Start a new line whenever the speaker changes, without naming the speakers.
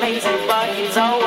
lazy, but it's all.